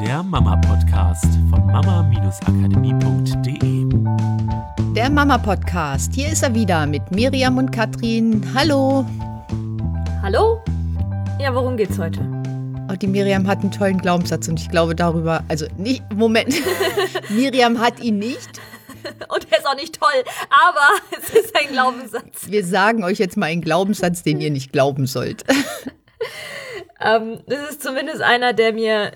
der Mama-Podcast von mama-akademie.de. Der Mama-Podcast. Hier ist er wieder mit Miriam und Katrin. Hallo. Hallo? Ja, worum geht's heute? Oh, die Miriam hat einen tollen Glaubenssatz und ich glaube darüber, also nicht, Moment, Miriam hat ihn nicht. Und er ist auch nicht toll, aber es ist ein Glaubenssatz. Wir sagen euch jetzt mal einen Glaubenssatz, den ihr nicht glauben sollt. ähm, das ist zumindest einer, der mir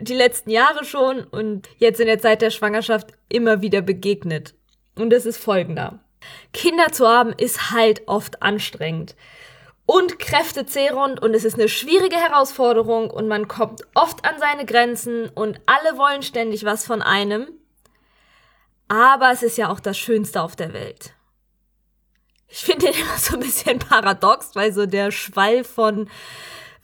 die letzten Jahre schon und jetzt in der Zeit der Schwangerschaft immer wieder begegnet. Und es ist folgender. Kinder zu haben ist halt oft anstrengend und kräftezehrend und es ist eine schwierige Herausforderung und man kommt oft an seine Grenzen und alle wollen ständig was von einem. Aber es ist ja auch das Schönste auf der Welt. Ich finde den immer so ein bisschen paradox, weil so der Schwall von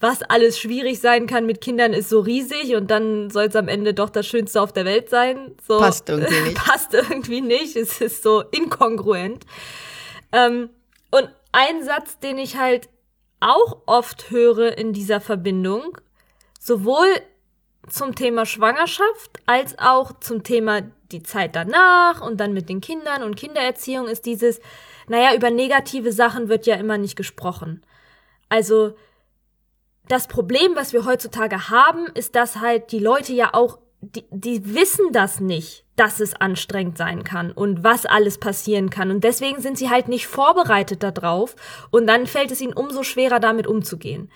was alles schwierig sein kann mit Kindern ist so riesig und dann soll es am Ende doch das Schönste auf der Welt sein. So, passt irgendwie nicht. Passt irgendwie nicht. Es ist so inkongruent. Ähm, und ein Satz, den ich halt auch oft höre in dieser Verbindung, sowohl zum Thema Schwangerschaft als auch zum Thema die Zeit danach und dann mit den Kindern und Kindererziehung ist dieses, naja, über negative Sachen wird ja immer nicht gesprochen. Also das Problem, was wir heutzutage haben, ist, dass halt die Leute ja auch, die, die wissen das nicht, dass es anstrengend sein kann und was alles passieren kann. Und deswegen sind sie halt nicht vorbereitet darauf und dann fällt es ihnen umso schwerer, damit umzugehen.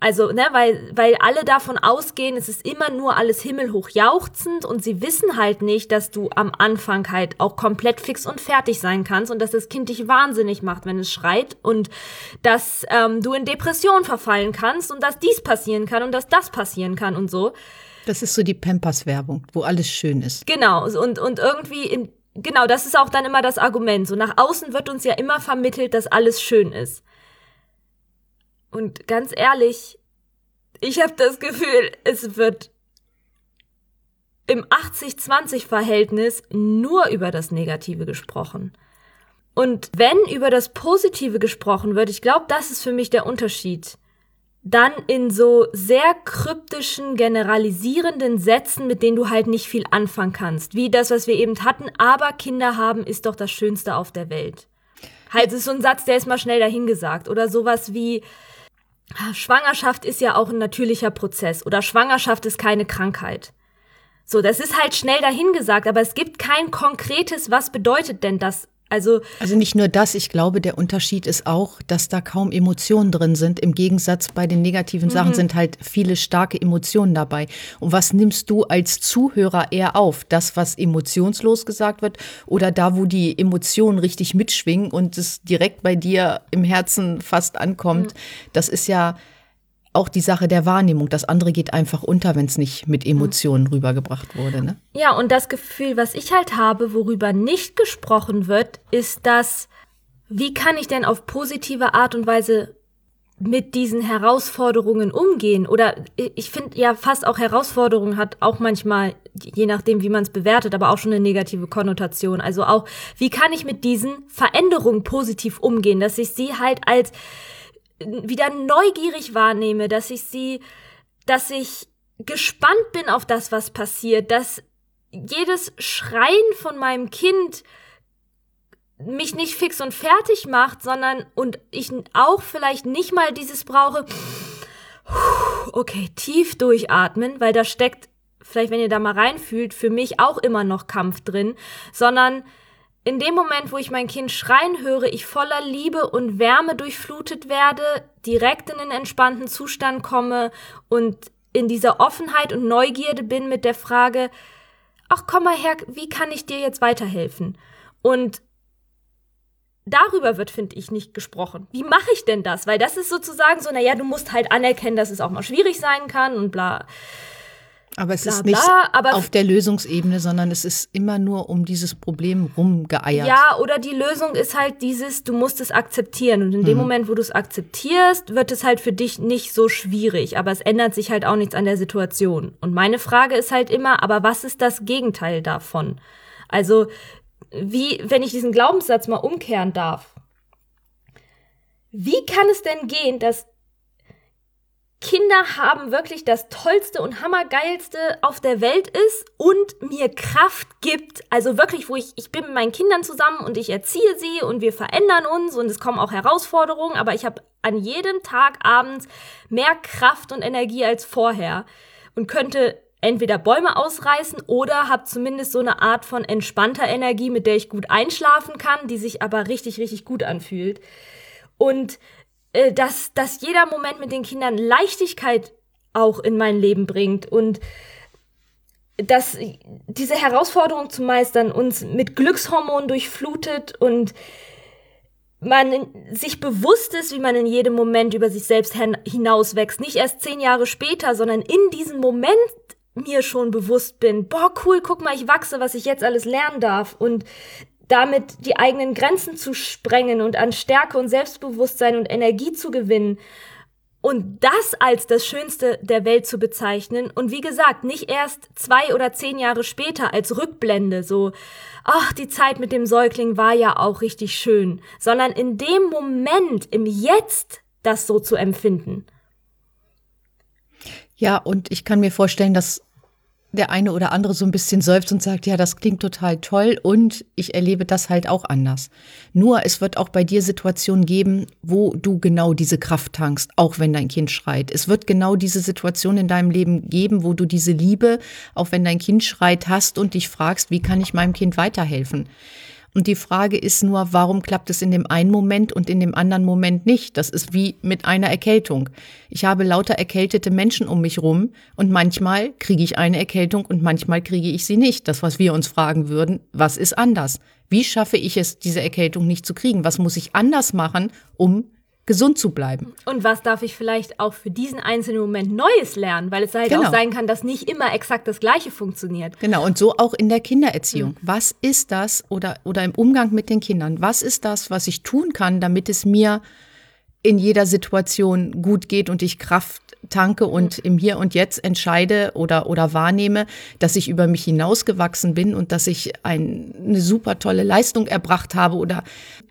Also, ne, weil, weil alle davon ausgehen, es ist immer nur alles himmelhoch jauchzend und sie wissen halt nicht, dass du am Anfang halt auch komplett fix und fertig sein kannst und dass das Kind dich wahnsinnig macht, wenn es schreit und dass ähm, du in Depression verfallen kannst und dass dies passieren kann und dass das passieren kann und so. Das ist so die Pampers-Werbung, wo alles schön ist. Genau, und, und irgendwie in, genau, das ist auch dann immer das Argument. So nach außen wird uns ja immer vermittelt, dass alles schön ist. Und ganz ehrlich, ich habe das Gefühl, es wird im 80-20-Verhältnis nur über das Negative gesprochen. Und wenn über das Positive gesprochen wird, ich glaube, das ist für mich der Unterschied, dann in so sehr kryptischen, generalisierenden Sätzen, mit denen du halt nicht viel anfangen kannst. Wie das, was wir eben hatten, aber Kinder haben ist doch das Schönste auf der Welt. Halt, es ist so ein Satz, der ist mal schnell dahingesagt. Oder sowas wie, Schwangerschaft ist ja auch ein natürlicher Prozess oder Schwangerschaft ist keine Krankheit. So, das ist halt schnell dahingesagt, aber es gibt kein konkretes, was bedeutet denn das also, also nicht nur das, ich glaube, der Unterschied ist auch, dass da kaum Emotionen drin sind. Im Gegensatz bei den negativen Sachen mhm. sind halt viele starke Emotionen dabei. Und was nimmst du als Zuhörer eher auf? Das, was emotionslos gesagt wird oder da, wo die Emotionen richtig mitschwingen und es direkt bei dir im Herzen fast ankommt? Mhm. Das ist ja auch die Sache der Wahrnehmung. Das andere geht einfach unter, wenn es nicht mit Emotionen rübergebracht wurde. Ne? Ja, und das Gefühl, was ich halt habe, worüber nicht gesprochen wird, ist das, wie kann ich denn auf positive Art und Weise mit diesen Herausforderungen umgehen? Oder ich finde ja fast auch Herausforderungen hat auch manchmal, je nachdem, wie man es bewertet, aber auch schon eine negative Konnotation. Also auch, wie kann ich mit diesen Veränderungen positiv umgehen, dass ich sie halt als wieder neugierig wahrnehme, dass ich sie, dass ich gespannt bin auf das, was passiert, dass jedes Schreien von meinem Kind mich nicht fix und fertig macht, sondern und ich auch vielleicht nicht mal dieses brauche, okay, tief durchatmen, weil da steckt, vielleicht wenn ihr da mal reinfühlt, für mich auch immer noch Kampf drin, sondern in dem Moment, wo ich mein Kind schreien höre, ich voller Liebe und Wärme durchflutet werde, direkt in den entspannten Zustand komme und in dieser Offenheit und Neugierde bin mit der Frage, ach komm mal her, wie kann ich dir jetzt weiterhelfen? Und darüber wird, finde ich, nicht gesprochen. Wie mache ich denn das? Weil das ist sozusagen so, naja, du musst halt anerkennen, dass es auch mal schwierig sein kann und bla. Aber es bla, ist nicht bla, auf der Lösungsebene, sondern es ist immer nur um dieses Problem rumgeeiert. Ja, oder die Lösung ist halt dieses, du musst es akzeptieren. Und in dem mhm. Moment, wo du es akzeptierst, wird es halt für dich nicht so schwierig. Aber es ändert sich halt auch nichts an der Situation. Und meine Frage ist halt immer, aber was ist das Gegenteil davon? Also, wie, wenn ich diesen Glaubenssatz mal umkehren darf. Wie kann es denn gehen, dass Kinder haben wirklich das Tollste und Hammergeilste auf der Welt ist und mir Kraft gibt. Also wirklich, wo ich, ich bin mit meinen Kindern zusammen und ich erziehe sie und wir verändern uns und es kommen auch Herausforderungen, aber ich habe an jedem Tag abends mehr Kraft und Energie als vorher und könnte entweder Bäume ausreißen oder habe zumindest so eine Art von entspannter Energie, mit der ich gut einschlafen kann, die sich aber richtig, richtig gut anfühlt. Und äh, dass, dass jeder Moment mit den Kindern Leichtigkeit auch in mein Leben bringt und dass diese Herausforderung zu meistern uns mit Glückshormonen durchflutet und man sich bewusst ist, wie man in jedem Moment über sich selbst hinauswächst. Nicht erst zehn Jahre später, sondern in diesem Moment mir schon bewusst bin, boah, cool, guck mal, ich wachse, was ich jetzt alles lernen darf. Und damit die eigenen Grenzen zu sprengen und an Stärke und Selbstbewusstsein und Energie zu gewinnen und das als das Schönste der Welt zu bezeichnen und wie gesagt, nicht erst zwei oder zehn Jahre später als Rückblende, so, ach, die Zeit mit dem Säugling war ja auch richtig schön, sondern in dem Moment, im Jetzt, das so zu empfinden. Ja, und ich kann mir vorstellen, dass der eine oder andere so ein bisschen seufzt und sagt, ja, das klingt total toll und ich erlebe das halt auch anders. Nur es wird auch bei dir Situationen geben, wo du genau diese Kraft tankst, auch wenn dein Kind schreit. Es wird genau diese Situation in deinem Leben geben, wo du diese Liebe, auch wenn dein Kind schreit, hast und dich fragst, wie kann ich meinem Kind weiterhelfen? Und die Frage ist nur, warum klappt es in dem einen Moment und in dem anderen Moment nicht? Das ist wie mit einer Erkältung. Ich habe lauter erkältete Menschen um mich rum und manchmal kriege ich eine Erkältung und manchmal kriege ich sie nicht. Das, was wir uns fragen würden, was ist anders? Wie schaffe ich es, diese Erkältung nicht zu kriegen? Was muss ich anders machen, um gesund zu bleiben. Und was darf ich vielleicht auch für diesen einzelnen Moment Neues lernen, weil es halt genau. auch sein kann, dass nicht immer exakt das Gleiche funktioniert. Genau, und so auch in der Kindererziehung. Mhm. Was ist das oder, oder im Umgang mit den Kindern? Was ist das, was ich tun kann, damit es mir in jeder Situation gut geht und ich Kraft tanke und im Hier und Jetzt entscheide oder, oder wahrnehme, dass ich über mich hinausgewachsen bin und dass ich ein, eine super tolle Leistung erbracht habe oder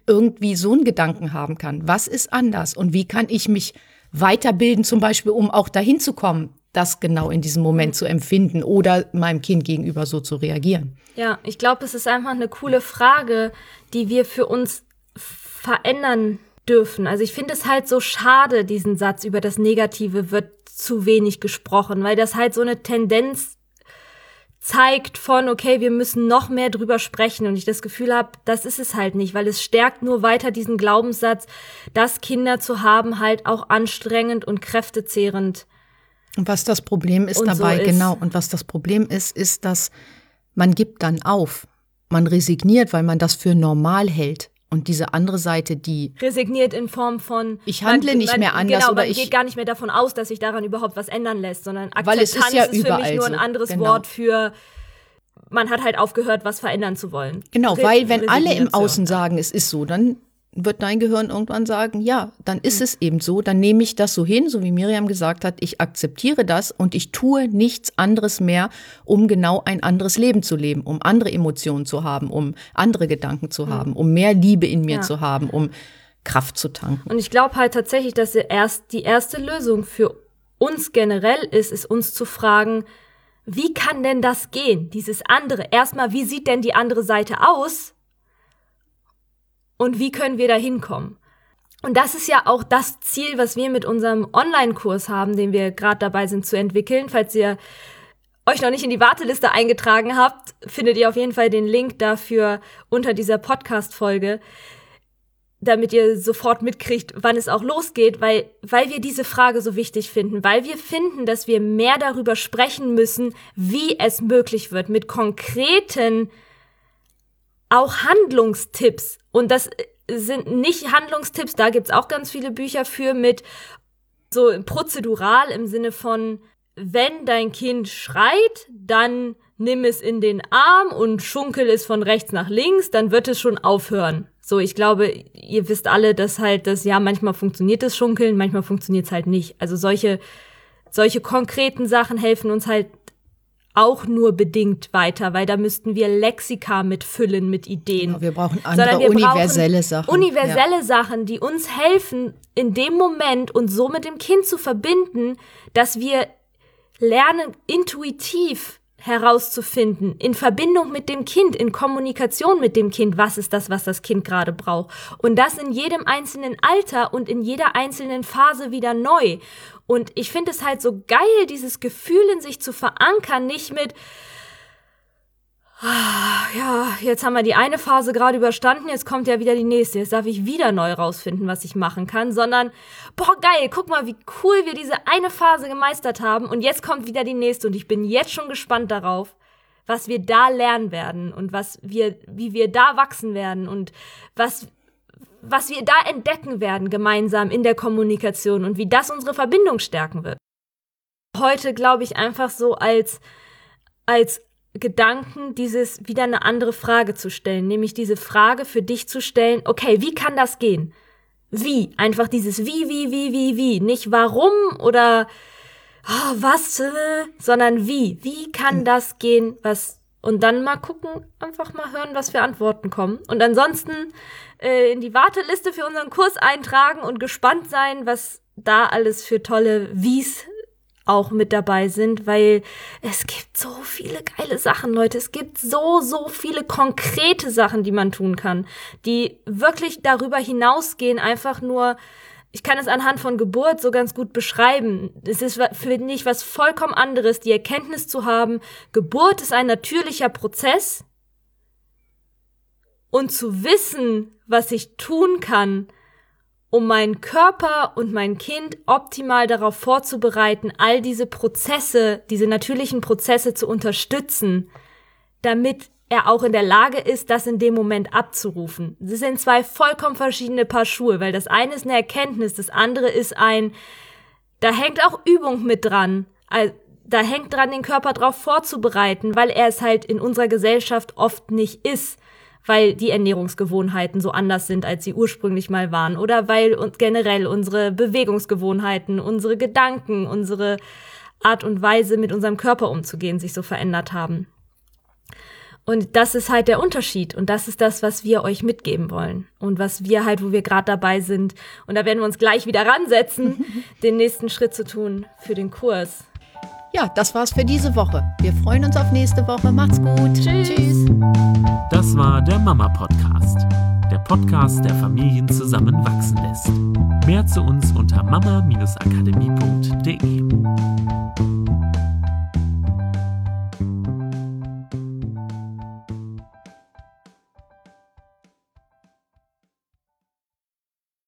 irgendwie so einen Gedanken haben kann. Was ist anders und wie kann ich mich weiterbilden, zum Beispiel, um auch dahin zu kommen, das genau in diesem Moment zu empfinden oder meinem Kind gegenüber so zu reagieren? Ja, ich glaube, es ist einfach eine coole Frage, die wir für uns verändern dürfen. Also ich finde es halt so schade, diesen Satz über das Negative wird zu wenig gesprochen, weil das halt so eine Tendenz zeigt von, okay, wir müssen noch mehr drüber sprechen und ich das Gefühl habe, das ist es halt nicht, weil es stärkt nur weiter diesen Glaubenssatz, dass Kinder zu haben halt auch anstrengend und kräftezehrend. Und was das Problem ist dabei, so ist. genau, und was das Problem ist, ist, dass man gibt dann auf. Man resigniert, weil man das für normal hält. Und diese andere Seite, die resigniert in Form von ich handle man, nicht man, mehr anders genau, oder man ich geht gar nicht mehr davon aus, dass sich daran überhaupt was ändern lässt, sondern Akzeptanz weil es ist, ja ist für mich nur ein anderes genau. Wort für man hat halt aufgehört, was verändern zu wollen. Genau, Re weil wenn alle im Außen sagen, es ist so, dann wird dein Gehirn irgendwann sagen, ja, dann ist mhm. es eben so, dann nehme ich das so hin, so wie Miriam gesagt hat, ich akzeptiere das und ich tue nichts anderes mehr, um genau ein anderes Leben zu leben, um andere Emotionen zu haben, um andere Gedanken zu mhm. haben, um mehr Liebe in mir ja. zu haben, um Kraft zu tanken. Und ich glaube halt tatsächlich, dass erst die erste Lösung für uns generell ist, ist uns zu fragen, wie kann denn das gehen? Dieses andere. Erstmal, wie sieht denn die andere Seite aus? Und wie können wir da hinkommen. Und das ist ja auch das Ziel, was wir mit unserem Online-Kurs haben, den wir gerade dabei sind zu entwickeln. Falls ihr euch noch nicht in die Warteliste eingetragen habt, findet ihr auf jeden Fall den Link dafür unter dieser Podcast-Folge, damit ihr sofort mitkriegt, wann es auch losgeht, weil, weil wir diese Frage so wichtig finden, weil wir finden, dass wir mehr darüber sprechen müssen, wie es möglich wird, mit konkreten auch Handlungstipps. Und das sind nicht Handlungstipps, da gibt's auch ganz viele Bücher für mit so prozedural im Sinne von, wenn dein Kind schreit, dann nimm es in den Arm und schunkel es von rechts nach links, dann wird es schon aufhören. So, ich glaube, ihr wisst alle, dass halt das, ja, manchmal funktioniert das Schunkeln, manchmal funktioniert es halt nicht. Also solche, solche konkreten Sachen helfen uns halt auch nur bedingt weiter, weil da müssten wir Lexika mitfüllen mit Ideen. Genau, wir brauchen andere wir universelle Sachen. Universelle ja. Sachen, die uns helfen, in dem Moment uns so mit dem Kind zu verbinden, dass wir lernen, intuitiv herauszufinden, in Verbindung mit dem Kind, in Kommunikation mit dem Kind, was ist das, was das Kind gerade braucht. Und das in jedem einzelnen Alter und in jeder einzelnen Phase wieder neu. Und ich finde es halt so geil, dieses Gefühl in sich zu verankern, nicht mit, ja, jetzt haben wir die eine Phase gerade überstanden, jetzt kommt ja wieder die nächste. Jetzt darf ich wieder neu rausfinden, was ich machen kann, sondern, boah, geil, guck mal, wie cool wir diese eine Phase gemeistert haben und jetzt kommt wieder die nächste und ich bin jetzt schon gespannt darauf, was wir da lernen werden und was wir, wie wir da wachsen werden und was, was wir da entdecken werden gemeinsam in der Kommunikation und wie das unsere Verbindung stärken wird. Heute glaube ich einfach so als, als Gedanken, dieses wieder eine andere Frage zu stellen, nämlich diese Frage für dich zu stellen, okay, wie kann das gehen? Wie? Einfach dieses wie, wie, wie, wie, wie. Nicht warum oder oh, was, äh, sondern wie. Wie kann das gehen? Was? Und dann mal gucken, einfach mal hören, was für Antworten kommen. Und ansonsten äh, in die Warteliste für unseren Kurs eintragen und gespannt sein, was da alles für tolle Wies auch mit dabei sind, weil es gibt so viele geile Sachen, Leute. Es gibt so, so viele konkrete Sachen, die man tun kann, die wirklich darüber hinausgehen, einfach nur, ich kann es anhand von Geburt so ganz gut beschreiben. Es ist, finde ich, was vollkommen anderes, die Erkenntnis zu haben, Geburt ist ein natürlicher Prozess und zu wissen, was ich tun kann, um meinen Körper und mein Kind optimal darauf vorzubereiten, all diese Prozesse, diese natürlichen Prozesse zu unterstützen, damit er auch in der Lage ist, das in dem Moment abzurufen. Das sind zwei vollkommen verschiedene Paar Schuhe, weil das eine ist eine Erkenntnis, das andere ist ein, da hängt auch Übung mit dran. Da hängt dran, den Körper darauf vorzubereiten, weil er es halt in unserer Gesellschaft oft nicht ist weil die Ernährungsgewohnheiten so anders sind, als sie ursprünglich mal waren oder weil generell unsere Bewegungsgewohnheiten, unsere Gedanken, unsere Art und Weise mit unserem Körper umzugehen sich so verändert haben. Und das ist halt der Unterschied und das ist das, was wir euch mitgeben wollen und was wir halt, wo wir gerade dabei sind. Und da werden wir uns gleich wieder ransetzen, den nächsten Schritt zu tun für den Kurs. Ja, das war's für diese Woche. Wir freuen uns auf nächste Woche. Macht's gut. Tschüss. Tschüss. Das war der Mama Podcast. Der Podcast, der Familien zusammenwachsen lässt. Mehr zu uns unter mama-akademie.de.